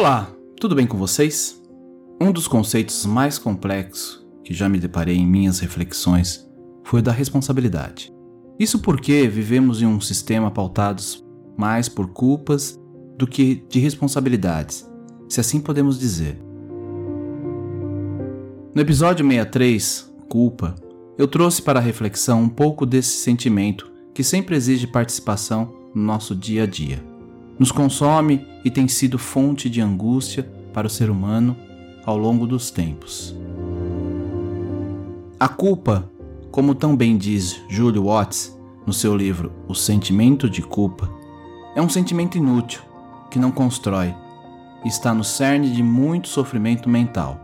Olá, tudo bem com vocês? Um dos conceitos mais complexos que já me deparei em minhas reflexões foi o da responsabilidade. Isso porque vivemos em um sistema pautado mais por culpas do que de responsabilidades, se assim podemos dizer. No episódio 63, Culpa, eu trouxe para a reflexão um pouco desse sentimento que sempre exige participação no nosso dia a dia nos consome e tem sido fonte de angústia para o ser humano ao longo dos tempos. A culpa, como tão bem diz Julio Watts no seu livro O Sentimento de Culpa, é um sentimento inútil que não constrói e está no cerne de muito sofrimento mental.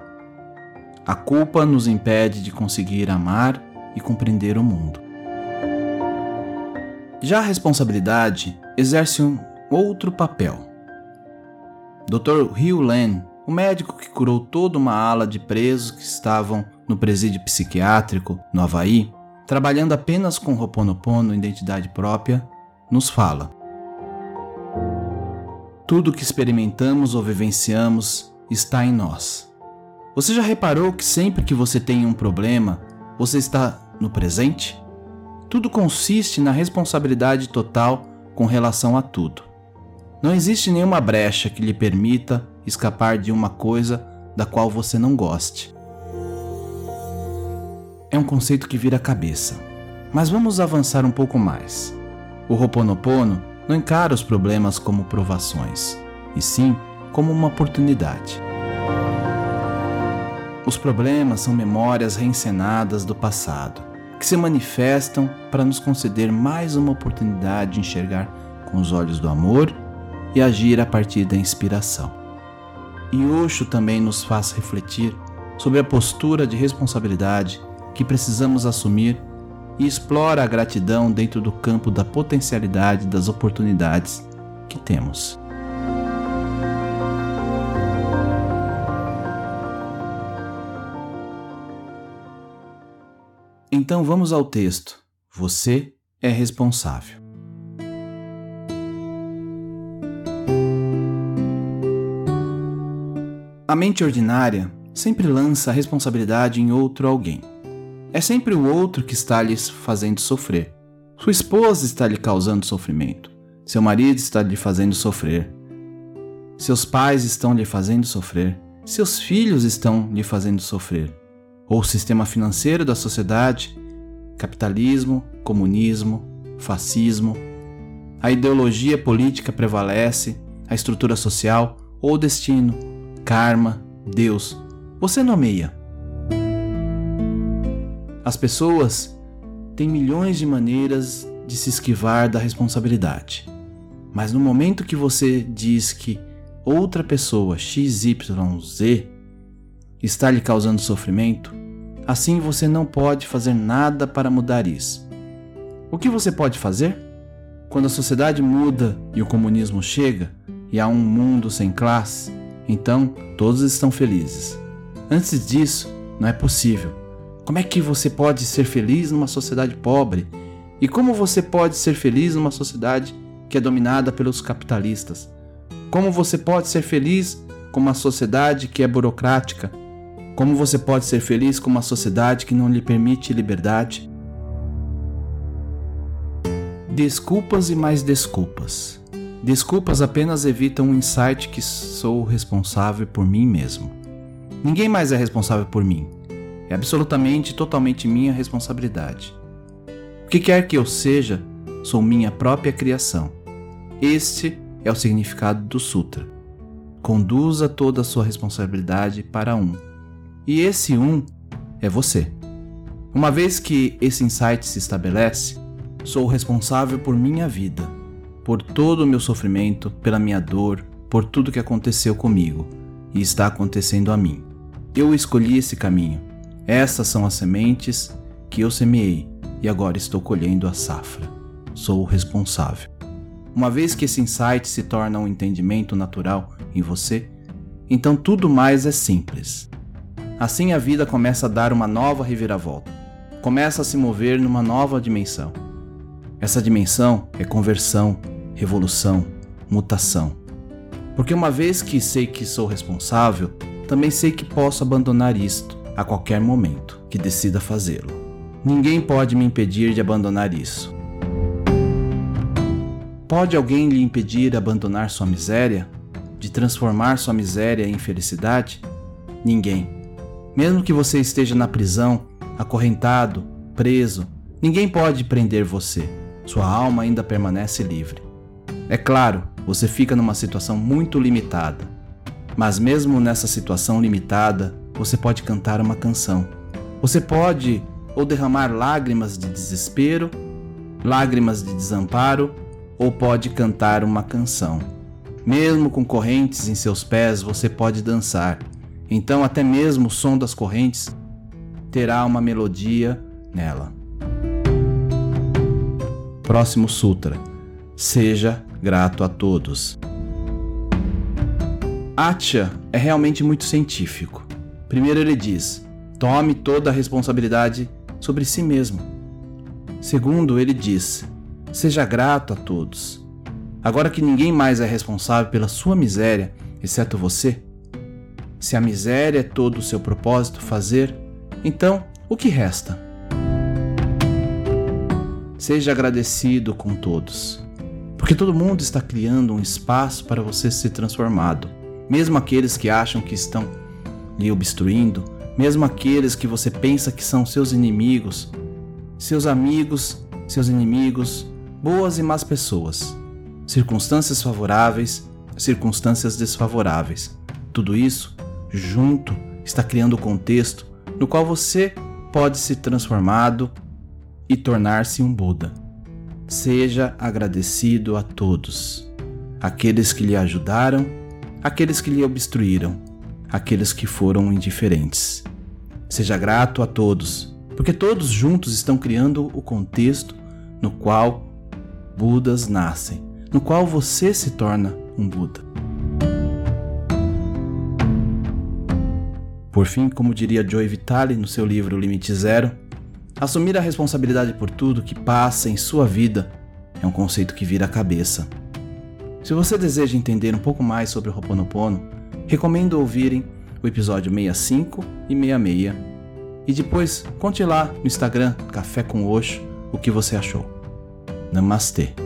A culpa nos impede de conseguir amar e compreender o mundo. Já a responsabilidade exerce um outro papel. Dr. Hugh Len, o médico que curou toda uma ala de presos que estavam no presídio psiquiátrico no Havaí, trabalhando apenas com Ho'oponopono identidade própria, nos fala: Tudo que experimentamos ou vivenciamos está em nós. Você já reparou que sempre que você tem um problema, você está no presente? Tudo consiste na responsabilidade total com relação a tudo. Não existe nenhuma brecha que lhe permita escapar de uma coisa da qual você não goste. É um conceito que vira cabeça. Mas vamos avançar um pouco mais. O Ho'oponopono não encara os problemas como provações, e sim como uma oportunidade. Os problemas são memórias reencenadas do passado, que se manifestam para nos conceder mais uma oportunidade de enxergar com os olhos do amor e agir a partir da inspiração. E Osho também nos faz refletir sobre a postura de responsabilidade que precisamos assumir e explora a gratidão dentro do campo da potencialidade das oportunidades que temos. Então vamos ao texto. Você é responsável. A mente ordinária sempre lança a responsabilidade em outro alguém. É sempre o outro que está lhes fazendo sofrer. Sua esposa está lhe causando sofrimento. Seu marido está lhe fazendo sofrer. Seus pais estão lhe fazendo sofrer. Seus filhos estão lhe fazendo sofrer. Ou o sistema financeiro da sociedade, capitalismo, comunismo, fascismo. A ideologia política prevalece, a estrutura social ou o destino karma, Deus. Você nomeia. As pessoas têm milhões de maneiras de se esquivar da responsabilidade. Mas no momento que você diz que outra pessoa XYZ está lhe causando sofrimento, assim você não pode fazer nada para mudar isso. O que você pode fazer? Quando a sociedade muda e o comunismo chega e há um mundo sem classe, então todos estão felizes. Antes disso, não é possível. Como é que você pode ser feliz numa sociedade pobre? E como você pode ser feliz numa sociedade que é dominada pelos capitalistas? Como você pode ser feliz com uma sociedade que é burocrática? Como você pode ser feliz com uma sociedade que não lhe permite liberdade? Desculpas e mais desculpas. Desculpas apenas evitam um insight que sou responsável por mim mesmo. Ninguém mais é responsável por mim. É absolutamente totalmente minha responsabilidade. O que quer que eu seja, sou minha própria criação. Este é o significado do Sutra. Conduza toda a sua responsabilidade para um. E esse um é você. Uma vez que esse insight se estabelece, Sou responsável por minha vida, por todo o meu sofrimento, pela minha dor, por tudo que aconteceu comigo e está acontecendo a mim. Eu escolhi esse caminho. Essas são as sementes que eu semeei e agora estou colhendo a safra. Sou o responsável. Uma vez que esse insight se torna um entendimento natural em você, então tudo mais é simples. Assim a vida começa a dar uma nova reviravolta, começa a se mover numa nova dimensão. Essa dimensão é conversão, revolução, mutação. Porque uma vez que sei que sou responsável, também sei que posso abandonar isto a qualquer momento que decida fazê-lo. Ninguém pode me impedir de abandonar isso. Pode alguém lhe impedir de abandonar sua miséria? De transformar sua miséria em felicidade? Ninguém. Mesmo que você esteja na prisão, acorrentado, preso, ninguém pode prender você. Sua alma ainda permanece livre. É claro, você fica numa situação muito limitada. Mas mesmo nessa situação limitada, você pode cantar uma canção. Você pode ou derramar lágrimas de desespero, lágrimas de desamparo ou pode cantar uma canção. Mesmo com correntes em seus pés, você pode dançar. Então, até mesmo o som das correntes terá uma melodia nela. Próximo Sutra. Seja grato a todos. Atya é realmente muito científico. Primeiro, ele diz: tome toda a responsabilidade sobre si mesmo. Segundo, ele diz: Seja grato a todos. Agora que ninguém mais é responsável pela sua miséria, exceto você, se a miséria é todo o seu propósito fazer, então o que resta? Seja agradecido com todos, porque todo mundo está criando um espaço para você ser transformado, mesmo aqueles que acham que estão lhe obstruindo, mesmo aqueles que você pensa que são seus inimigos, seus amigos, seus inimigos, boas e más pessoas, circunstâncias favoráveis, circunstâncias desfavoráveis. Tudo isso junto está criando o contexto no qual você pode se transformado e tornar-se um Buda. Seja agradecido a todos, aqueles que lhe ajudaram, aqueles que lhe obstruíram, aqueles que foram indiferentes. Seja grato a todos, porque todos juntos estão criando o contexto no qual Budas nascem, no qual você se torna um Buda. Por fim, como diria Joe Vitale no seu livro Limite Zero, assumir a responsabilidade por tudo que passa em sua vida é um conceito que vira a cabeça. Se você deseja entender um pouco mais sobre o Ho'oponopono, recomendo ouvirem o episódio 65 e 66 e depois conte lá no Instagram Café com Oxo o que você achou. Namastê.